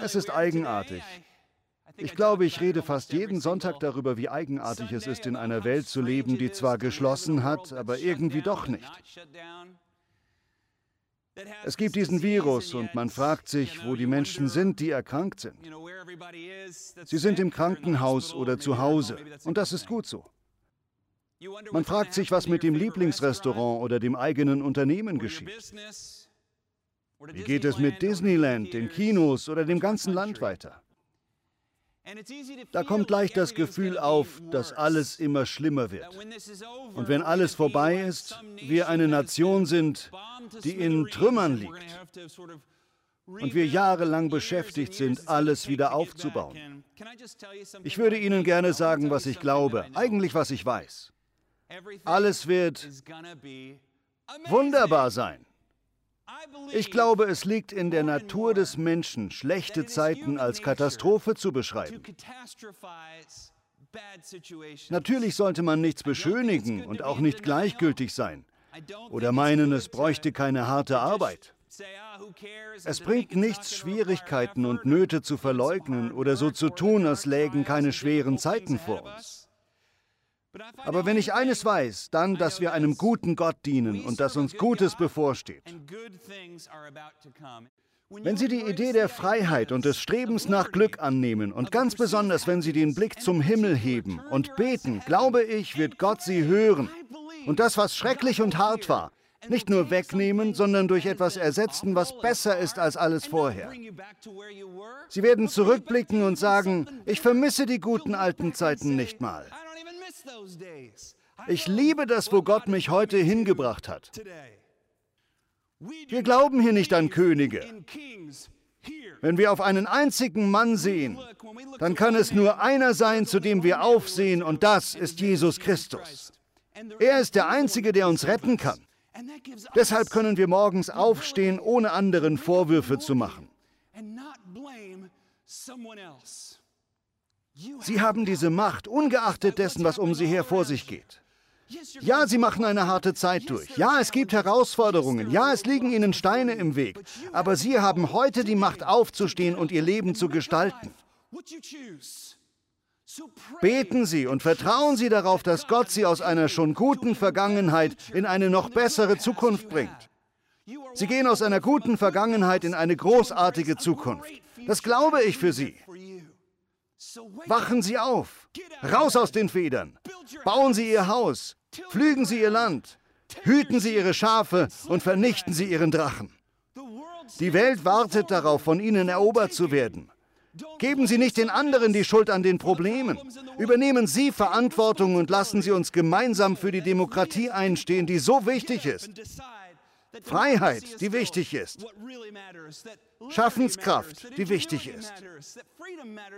Es ist eigenartig. Ich glaube, ich rede fast jeden Sonntag darüber, wie eigenartig es ist, in einer Welt zu leben, die zwar geschlossen hat, aber irgendwie doch nicht. Es gibt diesen Virus und man fragt sich, wo die Menschen sind, die erkrankt sind. Sie sind im Krankenhaus oder zu Hause und das ist gut so. Man fragt sich, was mit dem Lieblingsrestaurant oder dem eigenen Unternehmen geschieht. Wie geht es mit Disneyland, den Kinos oder dem ganzen Land weiter? Da kommt leicht das Gefühl auf, dass alles immer schlimmer wird. Und wenn alles vorbei ist, wir eine Nation sind, die in Trümmern liegt und wir jahrelang beschäftigt sind, alles wieder aufzubauen. Ich würde Ihnen gerne sagen, was ich glaube, eigentlich was ich weiß. Alles wird wunderbar sein. Ich glaube, es liegt in der Natur des Menschen, schlechte Zeiten als Katastrophe zu beschreiben. Natürlich sollte man nichts beschönigen und auch nicht gleichgültig sein oder meinen, es bräuchte keine harte Arbeit. Es bringt nichts, Schwierigkeiten und Nöte zu verleugnen oder so zu tun, als lägen keine schweren Zeiten vor uns. Aber wenn ich eines weiß, dann, dass wir einem guten Gott dienen und dass uns Gutes bevorsteht. Wenn Sie die Idee der Freiheit und des Strebens nach Glück annehmen und ganz besonders, wenn Sie den Blick zum Himmel heben und beten, glaube ich, wird Gott Sie hören und das, was schrecklich und hart war, nicht nur wegnehmen, sondern durch etwas ersetzen, was besser ist als alles vorher. Sie werden zurückblicken und sagen, ich vermisse die guten alten Zeiten nicht mal. Ich liebe das, wo Gott mich heute hingebracht hat. Wir glauben hier nicht an Könige. Wenn wir auf einen einzigen Mann sehen, dann kann es nur einer sein, zu dem wir aufsehen, und das ist Jesus Christus. Er ist der Einzige, der uns retten kann. Deshalb können wir morgens aufstehen, ohne anderen Vorwürfe zu machen. Sie haben diese Macht, ungeachtet dessen, was um sie her vor sich geht. Ja, sie machen eine harte Zeit durch. Ja, es gibt Herausforderungen. Ja, es liegen ihnen Steine im Weg. Aber sie haben heute die Macht aufzustehen und ihr Leben zu gestalten. Beten Sie und vertrauen Sie darauf, dass Gott Sie aus einer schon guten Vergangenheit in eine noch bessere Zukunft bringt. Sie gehen aus einer guten Vergangenheit in eine großartige Zukunft. Das glaube ich für Sie. Wachen Sie auf! Raus aus den Federn! Bauen Sie Ihr Haus! Pflügen Sie Ihr Land! Hüten Sie Ihre Schafe und vernichten Sie Ihren Drachen! Die Welt wartet darauf, von Ihnen erobert zu werden. Geben Sie nicht den anderen die Schuld an den Problemen. Übernehmen Sie Verantwortung und lassen Sie uns gemeinsam für die Demokratie einstehen, die so wichtig ist. Freiheit, die wichtig ist. Schaffenskraft, die wichtig ist.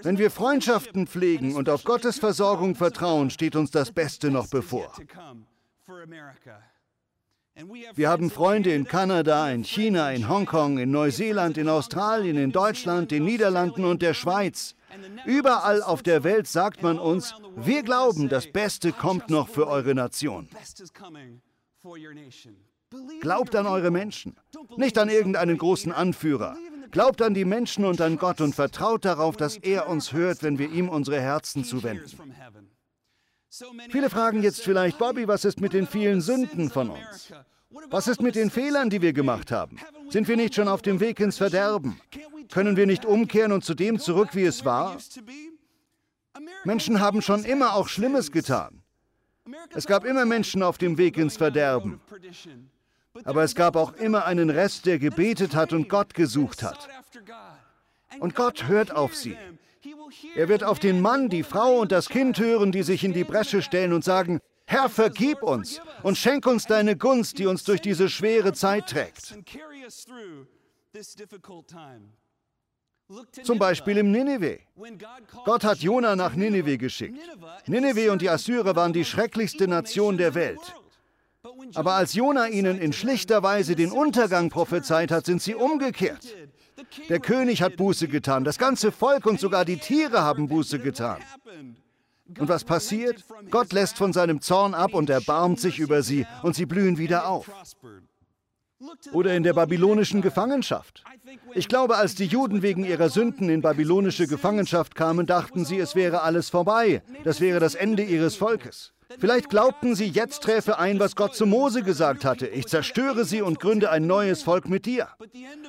Wenn wir Freundschaften pflegen und auf Gottes Versorgung vertrauen, steht uns das Beste noch bevor. Wir haben Freunde in Kanada, in China, in Hongkong, in Neuseeland, in Australien, in Deutschland, den Niederlanden und der Schweiz. Überall auf der Welt sagt man uns, wir glauben, das Beste kommt noch für eure Nation. Glaubt an eure Menschen, nicht an irgendeinen großen Anführer. Glaubt an die Menschen und an Gott und vertraut darauf, dass er uns hört, wenn wir ihm unsere Herzen zuwenden. Viele fragen jetzt vielleicht, Bobby, was ist mit den vielen Sünden von uns? Was ist mit den Fehlern, die wir gemacht haben? Sind wir nicht schon auf dem Weg ins Verderben? Können wir nicht umkehren und zu dem zurück, wie es war? Menschen haben schon immer auch Schlimmes getan. Es gab immer Menschen auf dem Weg ins Verderben. Aber es gab auch immer einen Rest, der gebetet hat und Gott gesucht hat. Und Gott hört auf sie. Er wird auf den Mann, die Frau und das Kind hören, die sich in die Bresche stellen und sagen, Herr, vergib uns und schenk uns deine Gunst, die uns durch diese schwere Zeit trägt. Zum Beispiel im Nineveh. Gott hat Jona nach Nineveh geschickt. Nineveh und die Assyrer waren die schrecklichste Nation der Welt. Aber als Jona ihnen in schlichter Weise den Untergang prophezeit hat, sind sie umgekehrt. Der König hat Buße getan, das ganze Volk und sogar die Tiere haben Buße getan. Und was passiert? Gott lässt von seinem Zorn ab und erbarmt sich über sie und sie blühen wieder auf. oder in der babylonischen Gefangenschaft. Ich glaube, als die Juden wegen ihrer Sünden in babylonische Gefangenschaft kamen, dachten sie, es wäre alles vorbei, das wäre das Ende ihres Volkes. Vielleicht glaubten sie, jetzt träfe ein, was Gott zu Mose gesagt hatte. Ich zerstöre sie und gründe ein neues Volk mit dir.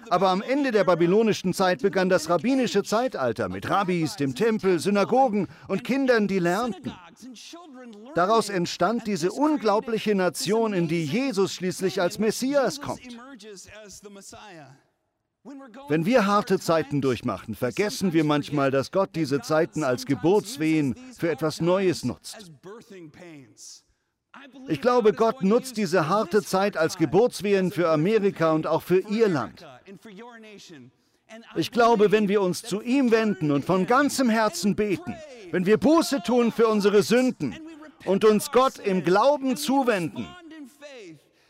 Aber am Ende der babylonischen Zeit begann das rabbinische Zeitalter mit Rabbis, dem Tempel, Synagogen und Kindern, die lernten. Daraus entstand diese unglaubliche Nation, in die Jesus schließlich als Messias kommt. Wenn wir harte Zeiten durchmachen, vergessen wir manchmal, dass Gott diese Zeiten als Geburtswehen für etwas Neues nutzt. Ich glaube, Gott nutzt diese harte Zeit als Geburtswehen für Amerika und auch für Ihr Land. Ich glaube, wenn wir uns zu ihm wenden und von ganzem Herzen beten, wenn wir Buße tun für unsere Sünden und uns Gott im Glauben zuwenden,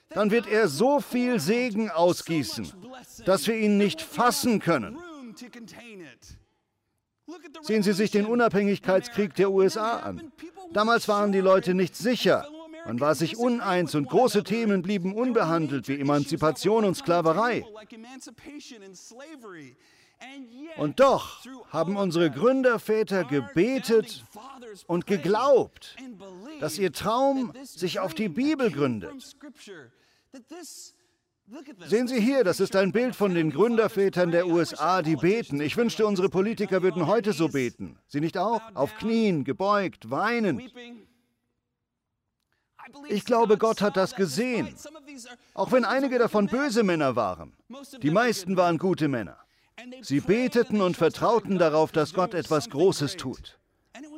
dann wird er so viel Segen ausgießen, dass wir ihn nicht fassen können. Sehen Sie sich den Unabhängigkeitskrieg der USA an. Damals waren die Leute nicht sicher. Man war sich uneins und große Themen blieben unbehandelt wie Emanzipation und Sklaverei. Und doch haben unsere Gründerväter gebetet und geglaubt, dass ihr Traum sich auf die Bibel gründet. Sehen Sie hier, das ist ein Bild von den Gründervätern der USA, die beten. Ich wünschte, unsere Politiker würden heute so beten. Sie nicht auch? Auf Knien, gebeugt, weinend. Ich glaube, Gott hat das gesehen. Auch wenn einige davon böse Männer waren. Die meisten waren gute Männer. Sie beteten und vertrauten darauf, dass Gott etwas Großes tut.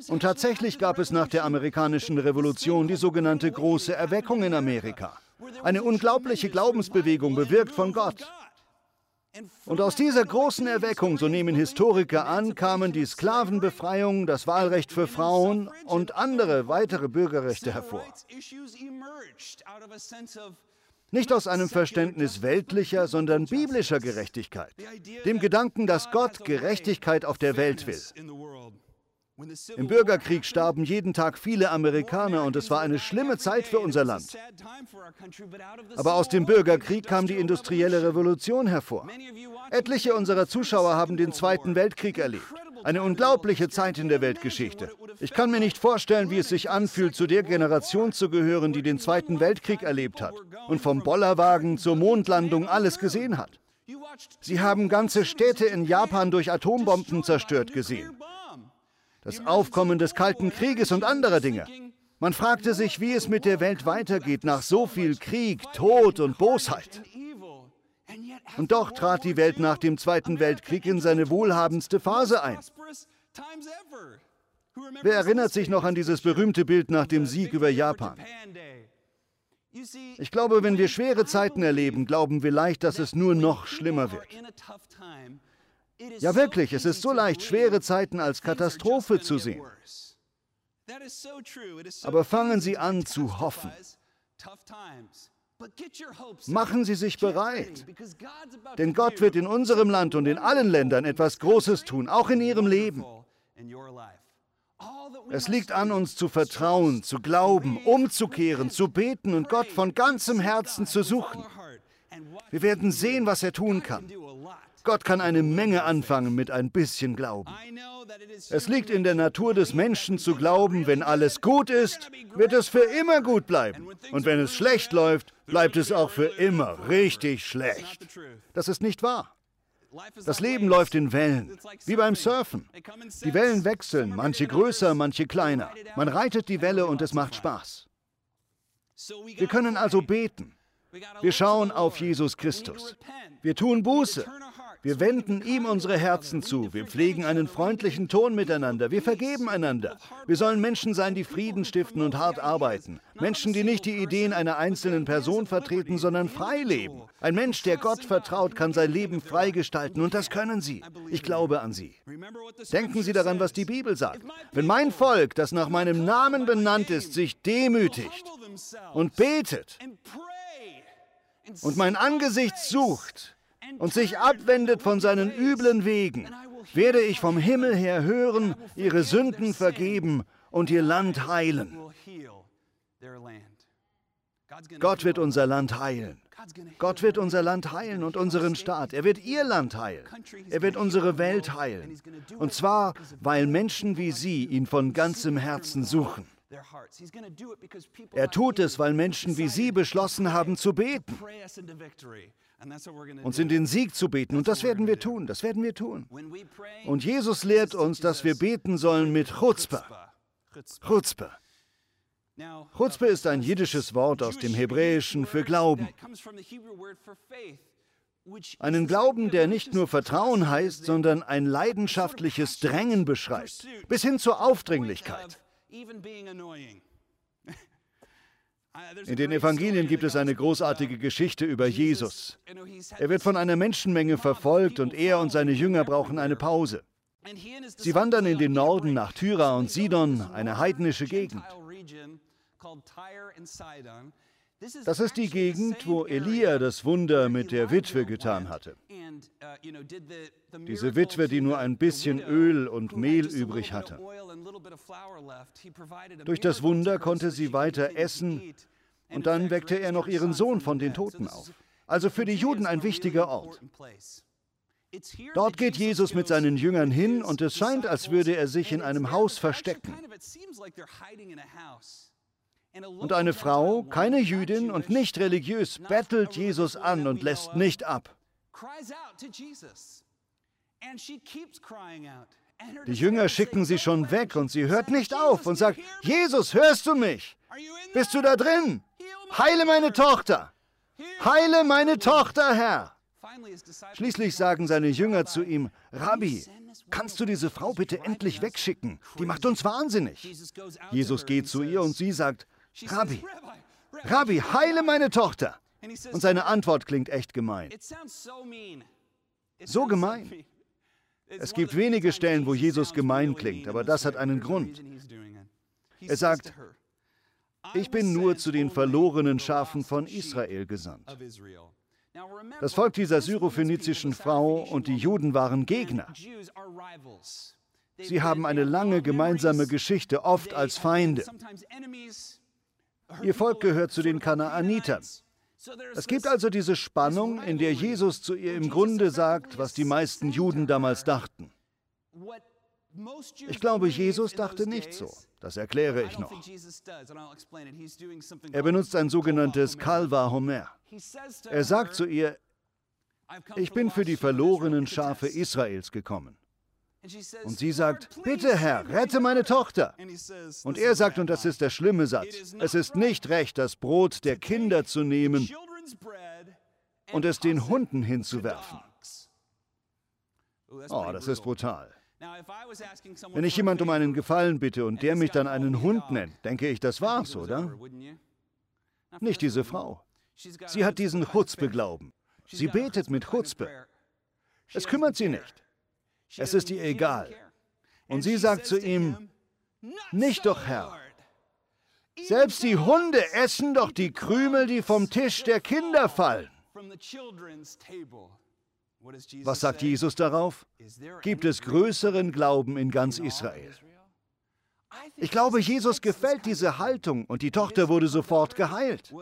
Und tatsächlich gab es nach der amerikanischen Revolution die sogenannte große Erweckung in Amerika. Eine unglaubliche Glaubensbewegung bewirkt von Gott. Und aus dieser großen Erweckung, so nehmen Historiker an, kamen die Sklavenbefreiung, das Wahlrecht für Frauen und andere weitere Bürgerrechte hervor. Nicht aus einem Verständnis weltlicher, sondern biblischer Gerechtigkeit, dem Gedanken, dass Gott Gerechtigkeit auf der Welt will. Im Bürgerkrieg starben jeden Tag viele Amerikaner und es war eine schlimme Zeit für unser Land. Aber aus dem Bürgerkrieg kam die industrielle Revolution hervor. Etliche unserer Zuschauer haben den Zweiten Weltkrieg erlebt. Eine unglaubliche Zeit in der Weltgeschichte. Ich kann mir nicht vorstellen, wie es sich anfühlt, zu der Generation zu gehören, die den Zweiten Weltkrieg erlebt hat und vom Bollerwagen zur Mondlandung alles gesehen hat. Sie haben ganze Städte in Japan durch Atombomben zerstört gesehen das Aufkommen des Kalten Krieges und anderer Dinge. Man fragte sich, wie es mit der Welt weitergeht nach so viel Krieg, Tod und Bosheit. Und doch trat die Welt nach dem Zweiten Weltkrieg in seine wohlhabendste Phase ein. Wer erinnert sich noch an dieses berühmte Bild nach dem Sieg über Japan? Ich glaube, wenn wir schwere Zeiten erleben, glauben wir leicht, dass es nur noch schlimmer wird. Ja wirklich, es ist so leicht, schwere Zeiten als Katastrophe zu sehen. Aber fangen Sie an zu hoffen. Machen Sie sich bereit, denn Gott wird in unserem Land und in allen Ländern etwas Großes tun, auch in Ihrem Leben. Es liegt an uns zu vertrauen, zu glauben, umzukehren, zu beten und Gott von ganzem Herzen zu suchen. Wir werden sehen, was er tun kann. Gott kann eine Menge anfangen mit ein bisschen Glauben. Es liegt in der Natur des Menschen zu glauben, wenn alles gut ist, wird es für immer gut bleiben. Und wenn es schlecht läuft, bleibt es auch für immer richtig schlecht. Das ist nicht wahr. Das Leben läuft in Wellen, wie beim Surfen. Die Wellen wechseln, manche größer, manche kleiner. Man reitet die Welle und es macht Spaß. Wir können also beten. Wir schauen auf Jesus Christus. Wir tun Buße. Wir wenden ihm unsere Herzen zu. Wir pflegen einen freundlichen Ton miteinander. Wir vergeben einander. Wir sollen Menschen sein, die Frieden stiften und hart arbeiten. Menschen, die nicht die Ideen einer einzelnen Person vertreten, sondern frei leben. Ein Mensch, der Gott vertraut, kann sein Leben freigestalten und das können Sie. Ich glaube an Sie. Denken Sie daran, was die Bibel sagt. Wenn mein Volk, das nach meinem Namen benannt ist, sich demütigt und betet und mein Angesicht sucht, und sich abwendet von seinen üblen Wegen, werde ich vom Himmel her hören, ihre Sünden vergeben und ihr Land heilen. Gott wird unser Land heilen. Gott wird unser Land heilen und unseren Staat. Er wird ihr Land heilen. Er wird unsere Welt heilen. Und zwar, weil Menschen wie Sie ihn von ganzem Herzen suchen. Er tut es, weil Menschen wie Sie beschlossen haben zu beten. Uns in den Sieg zu beten. Und das werden wir tun. Das werden wir tun. Und Jesus lehrt uns, dass wir beten sollen mit Chutzpah. Chutzpah. Chutzpah ist ein jiddisches Wort aus dem Hebräischen für Glauben. Einen Glauben, der nicht nur Vertrauen heißt, sondern ein leidenschaftliches Drängen beschreibt, bis hin zur Aufdringlichkeit. In den Evangelien gibt es eine großartige Geschichte über Jesus. Er wird von einer Menschenmenge verfolgt und er und seine Jünger brauchen eine Pause. Sie wandern in den Norden nach Tyra und Sidon, eine heidnische Gegend. Das ist die Gegend, wo Elia das Wunder mit der Witwe getan hatte. Diese Witwe, die nur ein bisschen Öl und Mehl übrig hatte. Durch das Wunder konnte sie weiter essen und dann weckte er noch ihren Sohn von den Toten auf. Also für die Juden ein wichtiger Ort. Dort geht Jesus mit seinen Jüngern hin und es scheint, als würde er sich in einem Haus verstecken. Und eine Frau, keine Jüdin und nicht religiös, bettelt Jesus an und lässt nicht ab. Die Jünger schicken sie schon weg und sie hört nicht auf und sagt, Jesus, hörst du mich? Bist du da drin? Heile meine Tochter! Heile meine Tochter, Herr! Schließlich sagen seine Jünger zu ihm, Rabbi, kannst du diese Frau bitte endlich wegschicken? Die macht uns wahnsinnig. Jesus geht zu ihr und sie sagt, Rabbi, Rabbi, heile meine Tochter. Und seine Antwort klingt echt gemein. So gemein. Es gibt wenige Stellen, wo Jesus gemein klingt, aber das hat einen Grund. Er sagt, ich bin nur zu den verlorenen Schafen von Israel gesandt. Das Volk dieser syrophönizischen Frau und die Juden waren Gegner. Sie haben eine lange gemeinsame Geschichte, oft als Feinde. Ihr Volk gehört zu den Kanaanitern. Es gibt also diese Spannung, in der Jesus zu ihr im Grunde sagt, was die meisten Juden damals dachten. Ich glaube, Jesus dachte nicht so. Das erkläre ich noch. Er benutzt ein sogenanntes Kalva Homer. Er sagt zu ihr, ich bin für die verlorenen Schafe Israels gekommen. Und sie sagt, bitte Herr, rette meine Tochter. Und er sagt, und das ist der schlimme Satz, es ist nicht recht, das Brot der Kinder zu nehmen und es den Hunden hinzuwerfen. Oh, das ist brutal. Wenn ich jemand um einen Gefallen bitte und der mich dann einen Hund nennt, denke ich, das war's, oder? Nicht diese Frau. Sie hat diesen Chutzpe-Glauben. Sie betet mit Chutzpe. Es kümmert sie nicht. Es ist ihr egal. Und sie sagt zu ihm, nicht doch, Herr. Selbst die Hunde essen doch die Krümel, die vom Tisch der Kinder fallen. Was sagt Jesus darauf? Gibt es größeren Glauben in ganz Israel? Ich glaube, Jesus gefällt diese Haltung und die Tochter wurde sofort geheilt.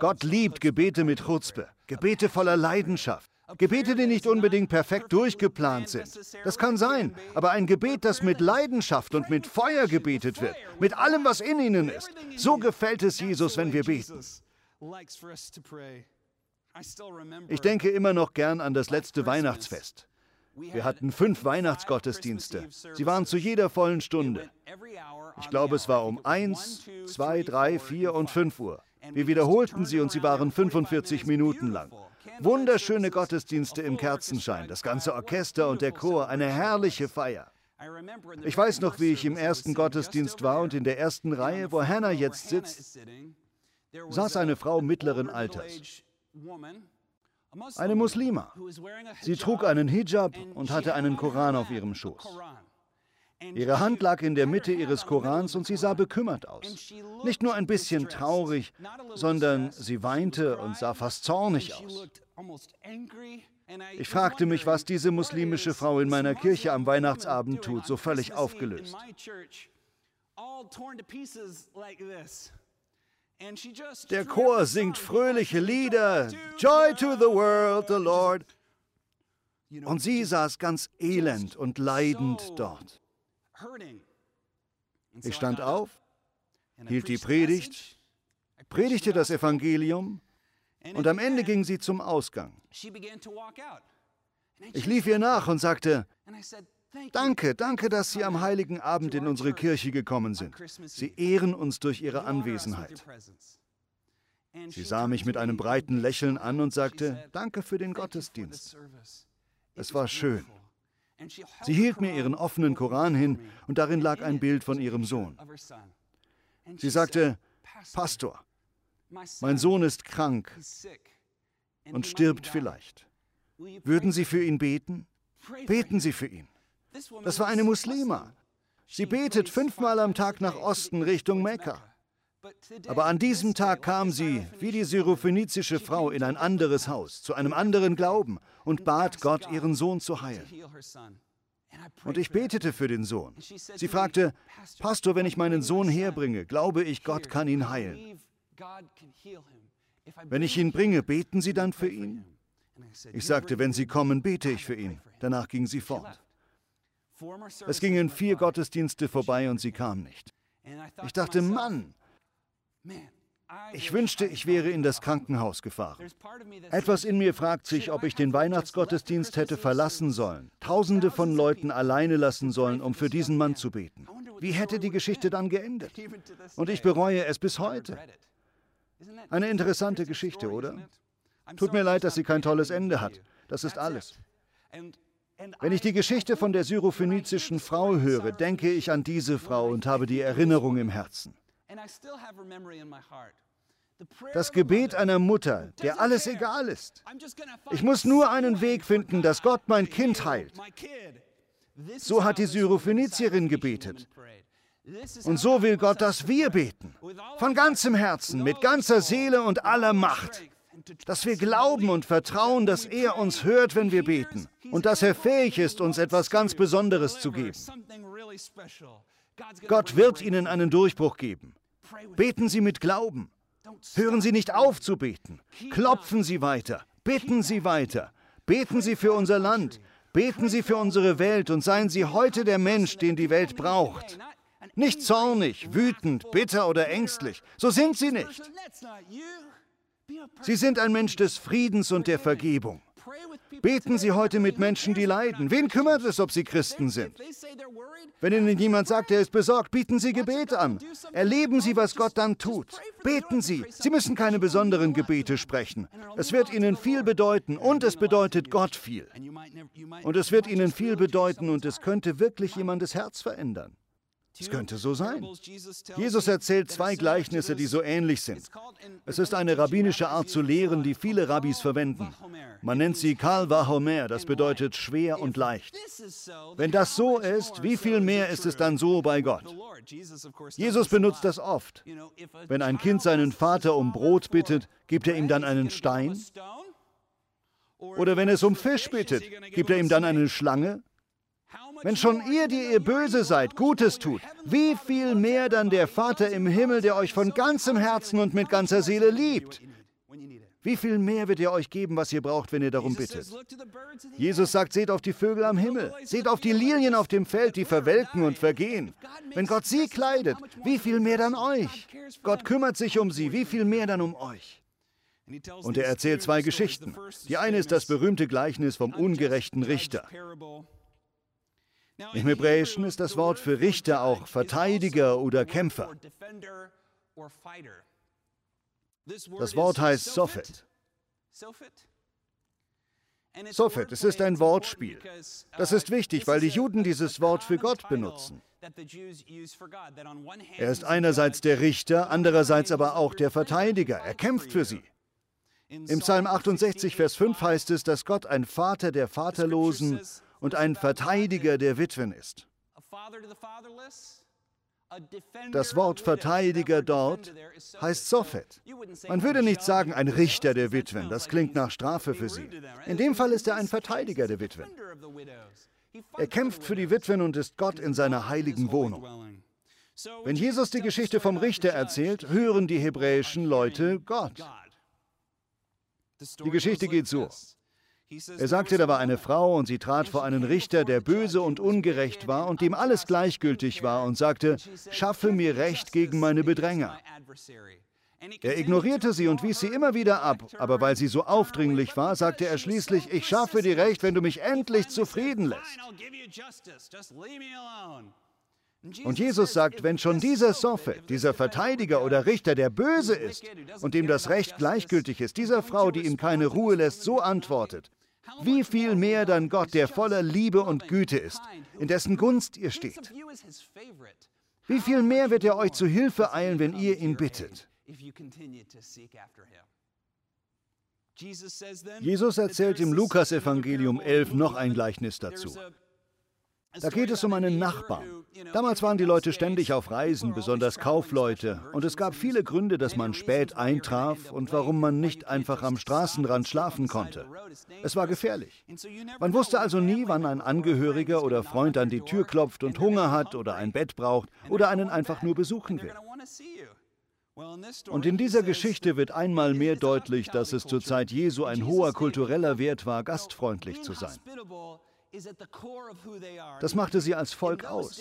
Gott liebt Gebete mit Chutzpe, Gebete voller Leidenschaft. Gebete, die nicht unbedingt perfekt durchgeplant sind. Das kann sein, aber ein Gebet, das mit Leidenschaft und mit Feuer gebetet wird, mit allem, was in ihnen ist. So gefällt es Jesus, wenn wir beten. Ich denke immer noch gern an das letzte Weihnachtsfest. Wir hatten fünf Weihnachtsgottesdienste. Sie waren zu jeder vollen Stunde. Ich glaube, es war um eins, zwei, drei, vier und fünf Uhr. Wir wiederholten sie und sie waren 45 Minuten lang. Wunderschöne Gottesdienste im Kerzenschein, das ganze Orchester und der Chor, eine herrliche Feier. Ich weiß noch, wie ich im ersten Gottesdienst war und in der ersten Reihe, wo Hannah jetzt sitzt, saß eine Frau mittleren Alters. Eine Muslima. Sie trug einen Hijab und hatte einen Koran auf ihrem Schoß. Ihre Hand lag in der Mitte ihres Korans und sie sah bekümmert aus. Nicht nur ein bisschen traurig, sondern sie weinte und sah fast zornig aus. Ich fragte mich, was diese muslimische Frau in meiner Kirche am Weihnachtsabend tut, so völlig aufgelöst. Der Chor singt fröhliche Lieder. Joy to the world, the Lord. Und sie saß ganz elend und leidend dort. Ich stand auf, hielt die Predigt, predigte das Evangelium und am Ende ging sie zum Ausgang. Ich lief ihr nach und sagte, Danke, danke, dass Sie am heiligen Abend in unsere Kirche gekommen sind. Sie ehren uns durch Ihre Anwesenheit. Sie sah mich mit einem breiten Lächeln an und sagte, Danke für den Gottesdienst. Es war schön. Sie hielt mir ihren offenen Koran hin und darin lag ein Bild von ihrem Sohn. Sie sagte, Pastor, mein Sohn ist krank und stirbt vielleicht. Würden Sie für ihn beten? Beten Sie für ihn. Das war eine Muslima. Sie betet fünfmal am Tag nach Osten Richtung Mekka. Aber an diesem Tag kam sie, wie die syrophönizische Frau, in ein anderes Haus, zu einem anderen Glauben und bat Gott, ihren Sohn zu heilen. Und ich betete für den Sohn. Sie fragte, Pastor, wenn ich meinen Sohn herbringe, glaube ich, Gott kann ihn heilen. Wenn ich ihn bringe, beten Sie dann für ihn? Ich sagte, wenn Sie kommen, bete ich für ihn. Danach ging sie fort. Es gingen vier Gottesdienste vorbei und sie kam nicht. Ich dachte, Mann, ich wünschte, ich wäre in das Krankenhaus gefahren. Etwas in mir fragt sich, ob ich den Weihnachtsgottesdienst hätte verlassen sollen, Tausende von Leuten alleine lassen sollen, um für diesen Mann zu beten. Wie hätte die Geschichte dann geendet? Und ich bereue es bis heute. Eine interessante Geschichte, oder? Tut mir leid, dass sie kein tolles Ende hat. Das ist alles. Wenn ich die Geschichte von der syrophönizischen Frau höre, denke ich an diese Frau und habe die Erinnerung im Herzen. Das Gebet einer Mutter, der alles egal ist. Ich muss nur einen Weg finden, dass Gott mein Kind heilt. So hat die Syrophönizierin gebetet. Und so will Gott, dass wir beten. Von ganzem Herzen, mit ganzer Seele und aller Macht. Dass wir glauben und vertrauen, dass er uns hört, wenn wir beten. Und dass er fähig ist, uns etwas ganz Besonderes zu geben. Gott wird ihnen einen Durchbruch geben. Beten Sie mit Glauben. Hören Sie nicht auf zu beten. Klopfen Sie weiter. Bitten Sie weiter. Beten Sie für unser Land. Beten Sie für unsere Welt und seien Sie heute der Mensch, den die Welt braucht. Nicht zornig, wütend, bitter oder ängstlich. So sind Sie nicht. Sie sind ein Mensch des Friedens und der Vergebung. Beten Sie heute mit Menschen, die leiden. Wen kümmert es, ob sie Christen sind? Wenn Ihnen jemand sagt, er ist besorgt, bieten Sie Gebet an. Erleben Sie, was Gott dann tut. Beten Sie. Sie müssen keine besonderen Gebete sprechen. Es wird Ihnen viel bedeuten und es bedeutet Gott viel. Und es wird Ihnen viel bedeuten und es könnte wirklich jemandes Herz verändern. Es könnte so sein. Jesus erzählt zwei Gleichnisse, die so ähnlich sind. Es ist eine rabbinische Art zu lehren, die viele Rabbis verwenden. Man nennt sie Kal Vahomer, das bedeutet schwer und leicht. Wenn das so ist, wie viel mehr ist es dann so bei Gott? Jesus benutzt das oft. Wenn ein Kind seinen Vater um Brot bittet, gibt er ihm dann einen Stein? Oder wenn es um Fisch bittet, gibt er ihm dann eine Schlange? Wenn schon ihr, die ihr böse seid, Gutes tut, wie viel mehr dann der Vater im Himmel, der euch von ganzem Herzen und mit ganzer Seele liebt? Wie viel mehr wird er euch geben, was ihr braucht, wenn ihr darum bittet? Jesus sagt, seht auf die Vögel am Himmel, seht auf die Lilien auf dem Feld, die verwelken und vergehen. Wenn Gott sie kleidet, wie viel mehr dann euch? Gott kümmert sich um sie, wie viel mehr dann um euch? Und er erzählt zwei Geschichten. Die eine ist das berühmte Gleichnis vom ungerechten Richter. Im Hebräischen ist das Wort für Richter auch Verteidiger oder Kämpfer. Das Wort heißt Sophet. Sophet, es ist ein Wortspiel. Das ist wichtig, weil die Juden dieses Wort für Gott benutzen. Er ist einerseits der Richter, andererseits aber auch der Verteidiger. Er kämpft für sie. Im Psalm 68, Vers 5 heißt es, dass Gott ein Vater der Vaterlosen und ein Verteidiger der Witwen ist. Das Wort Verteidiger dort heißt Sophet. Man würde nicht sagen ein Richter der Witwen, das klingt nach Strafe für sie. In dem Fall ist er ein Verteidiger der Witwen. Er kämpft für die Witwen und ist Gott in seiner heiligen Wohnung. Wenn Jesus die Geschichte vom Richter erzählt, hören die hebräischen Leute Gott. Die Geschichte geht so. Er sagte, da war eine Frau und sie trat vor einen Richter, der böse und ungerecht war und dem alles gleichgültig war und sagte, schaffe mir Recht gegen meine Bedränger. Er ignorierte sie und wies sie immer wieder ab, aber weil sie so aufdringlich war, sagte er schließlich, ich schaffe dir Recht, wenn du mich endlich zufrieden lässt. Und Jesus sagt, wenn schon dieser Sophet, dieser Verteidiger oder Richter, der böse ist und dem das Recht gleichgültig ist, dieser Frau, die ihm keine Ruhe lässt, so antwortet, wie viel mehr dann Gott, der voller Liebe und Güte ist, in dessen Gunst ihr steht. Wie viel mehr wird er euch zu Hilfe eilen, wenn ihr ihn bittet? Jesus erzählt im Lukas-Evangelium 11 noch ein Gleichnis dazu. Da geht es um einen Nachbarn. Damals waren die Leute ständig auf Reisen, besonders Kaufleute, und es gab viele Gründe, dass man spät eintraf und warum man nicht einfach am Straßenrand schlafen konnte. Es war gefährlich. Man wusste also nie, wann ein Angehöriger oder Freund an die Tür klopft und Hunger hat oder ein Bett braucht oder einen einfach nur besuchen will. Und in dieser Geschichte wird einmal mehr deutlich, dass es zur Zeit Jesu ein hoher kultureller Wert war, gastfreundlich zu sein. Das machte sie als Volk aus.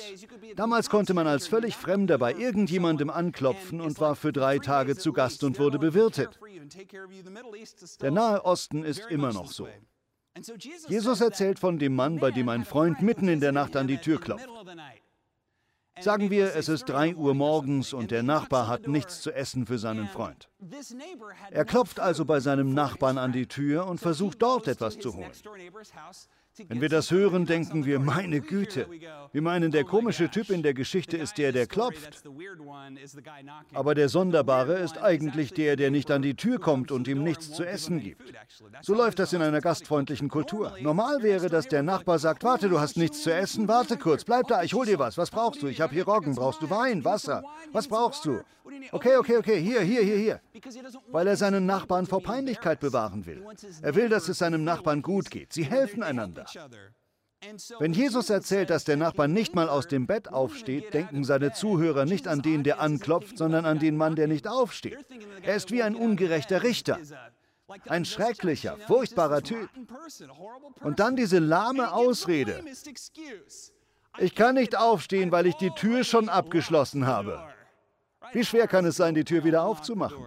Damals konnte man als völlig Fremder bei irgendjemandem anklopfen und war für drei Tage zu Gast und wurde bewirtet. Der Nahe Osten ist immer noch so. Jesus erzählt von dem Mann, bei dem ein Freund mitten in der Nacht an die Tür klopft. Sagen wir, es ist 3 Uhr morgens und der Nachbar hat nichts zu essen für seinen Freund. Er klopft also bei seinem Nachbarn an die Tür und versucht dort etwas zu holen. Wenn wir das hören, denken wir, meine Güte. Wir meinen, der komische Typ in der Geschichte ist der, der klopft. Aber der Sonderbare ist eigentlich der, der nicht an die Tür kommt und ihm nichts zu essen gibt. So läuft das in einer gastfreundlichen Kultur. Normal wäre, dass der Nachbar sagt, warte, du hast nichts zu essen, warte kurz, bleib da, ich hol dir was. Was brauchst du? Ich habe hier Roggen. Brauchst du Wein, Wasser? Was brauchst du? Okay, okay, okay, hier, hier, hier, hier. Weil er seinen Nachbarn vor Peinlichkeit bewahren will. Er will, dass es seinem Nachbarn gut geht. Sie helfen einander. Wenn Jesus erzählt, dass der Nachbar nicht mal aus dem Bett aufsteht, denken seine Zuhörer nicht an den, der anklopft, sondern an den Mann, der nicht aufsteht. Er ist wie ein ungerechter Richter. Ein schrecklicher, furchtbarer Typ. Und dann diese lahme Ausrede. Ich kann nicht aufstehen, weil ich die Tür schon abgeschlossen habe. Wie schwer kann es sein, die Tür wieder aufzumachen?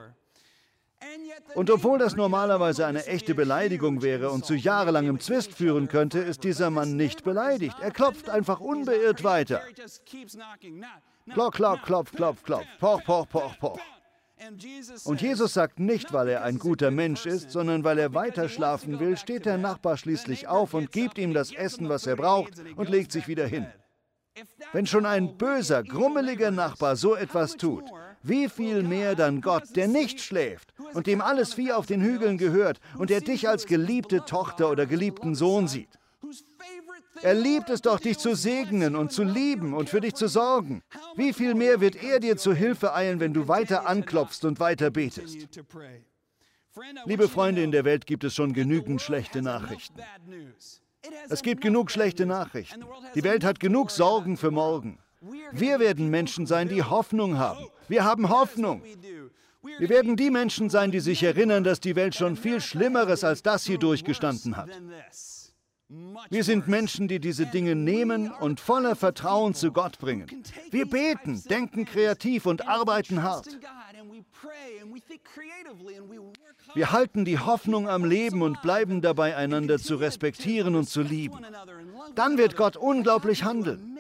Und obwohl das normalerweise eine echte Beleidigung wäre und zu jahrelangem Zwist führen könnte, ist dieser Mann nicht beleidigt. Er klopft einfach unbeirrt weiter. Klock, klock, klopf, klopf, klopf, poch, poch, poch, poch. Und Jesus sagt nicht, weil er ein guter Mensch ist, sondern weil er weiter schlafen will, steht der Nachbar schließlich auf und gibt ihm das Essen, was er braucht, und legt sich wieder hin. Wenn schon ein böser, grummeliger Nachbar so etwas tut, wie viel mehr dann Gott, der nicht schläft und dem alles Vieh auf den Hügeln gehört und der dich als geliebte Tochter oder geliebten Sohn sieht. Er liebt es doch, dich zu segnen und zu lieben und für dich zu sorgen. Wie viel mehr wird er dir zu Hilfe eilen, wenn du weiter anklopfst und weiter betest? Liebe Freunde, in der Welt gibt es schon genügend schlechte Nachrichten. Es gibt genug schlechte Nachrichten. Die Welt hat genug Sorgen für morgen. Wir werden Menschen sein, die Hoffnung haben. Wir haben Hoffnung. Wir werden die Menschen sein, die sich erinnern, dass die Welt schon viel Schlimmeres als das hier durchgestanden hat. Wir sind Menschen, die diese Dinge nehmen und voller Vertrauen zu Gott bringen. Wir beten, denken kreativ und arbeiten hart. Wir halten die Hoffnung am Leben und bleiben dabei, einander zu respektieren und zu lieben. Dann wird Gott unglaublich handeln.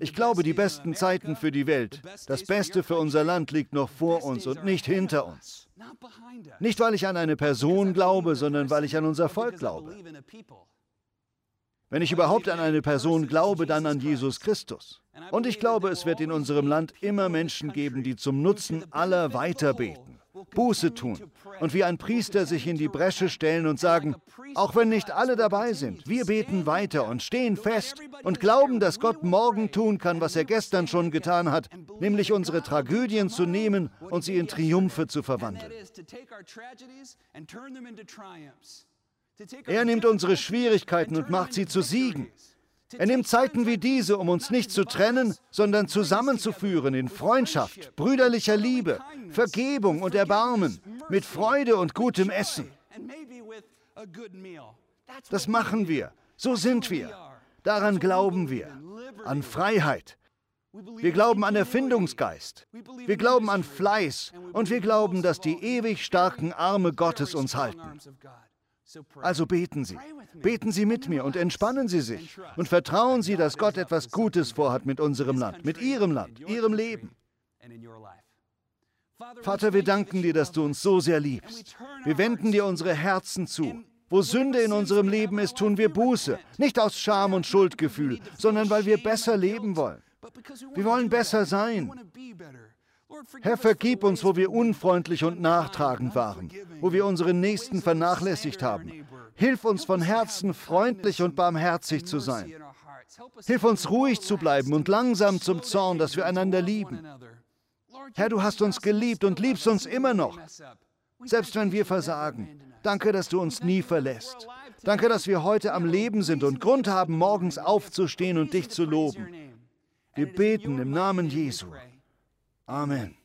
Ich glaube, die besten Zeiten für die Welt, das Beste für unser Land liegt noch vor uns und nicht hinter uns. Nicht, weil ich an eine Person glaube, sondern weil ich an unser Volk glaube. Wenn ich überhaupt an eine Person glaube, dann an Jesus Christus. Und ich glaube, es wird in unserem Land immer Menschen geben, die zum Nutzen aller weiterbeten. Buße tun und wie ein Priester sich in die Bresche stellen und sagen, auch wenn nicht alle dabei sind, wir beten weiter und stehen fest und glauben, dass Gott morgen tun kann, was er gestern schon getan hat, nämlich unsere Tragödien zu nehmen und sie in Triumphe zu verwandeln. Er nimmt unsere Schwierigkeiten und macht sie zu Siegen. Er nimmt Zeiten wie diese, um uns nicht zu trennen, sondern zusammenzuführen in Freundschaft, brüderlicher Liebe, Vergebung und Erbarmen, mit Freude und gutem Essen. Das machen wir. So sind wir. Daran glauben wir. An Freiheit. Wir glauben an Erfindungsgeist. Wir glauben an Fleiß. Und wir glauben, dass die ewig starken Arme Gottes uns halten. Also beten Sie. Beten Sie mit mir und entspannen Sie sich und vertrauen Sie, dass Gott etwas Gutes vorhat mit unserem Land, mit Ihrem Land, Ihrem Leben. Vater, wir danken dir, dass du uns so sehr liebst. Wir wenden dir unsere Herzen zu. Wo Sünde in unserem Leben ist, tun wir Buße. Nicht aus Scham und Schuldgefühl, sondern weil wir besser leben wollen. Wir wollen besser sein. Herr, vergib uns, wo wir unfreundlich und nachtragend waren, wo wir unseren Nächsten vernachlässigt haben. Hilf uns von Herzen freundlich und barmherzig zu sein. Hilf uns ruhig zu bleiben und langsam zum Zorn, dass wir einander lieben. Herr, du hast uns geliebt und liebst uns immer noch, selbst wenn wir versagen. Danke, dass du uns nie verlässt. Danke, dass wir heute am Leben sind und Grund haben, morgens aufzustehen und dich zu loben. Wir beten im Namen Jesu. Amen.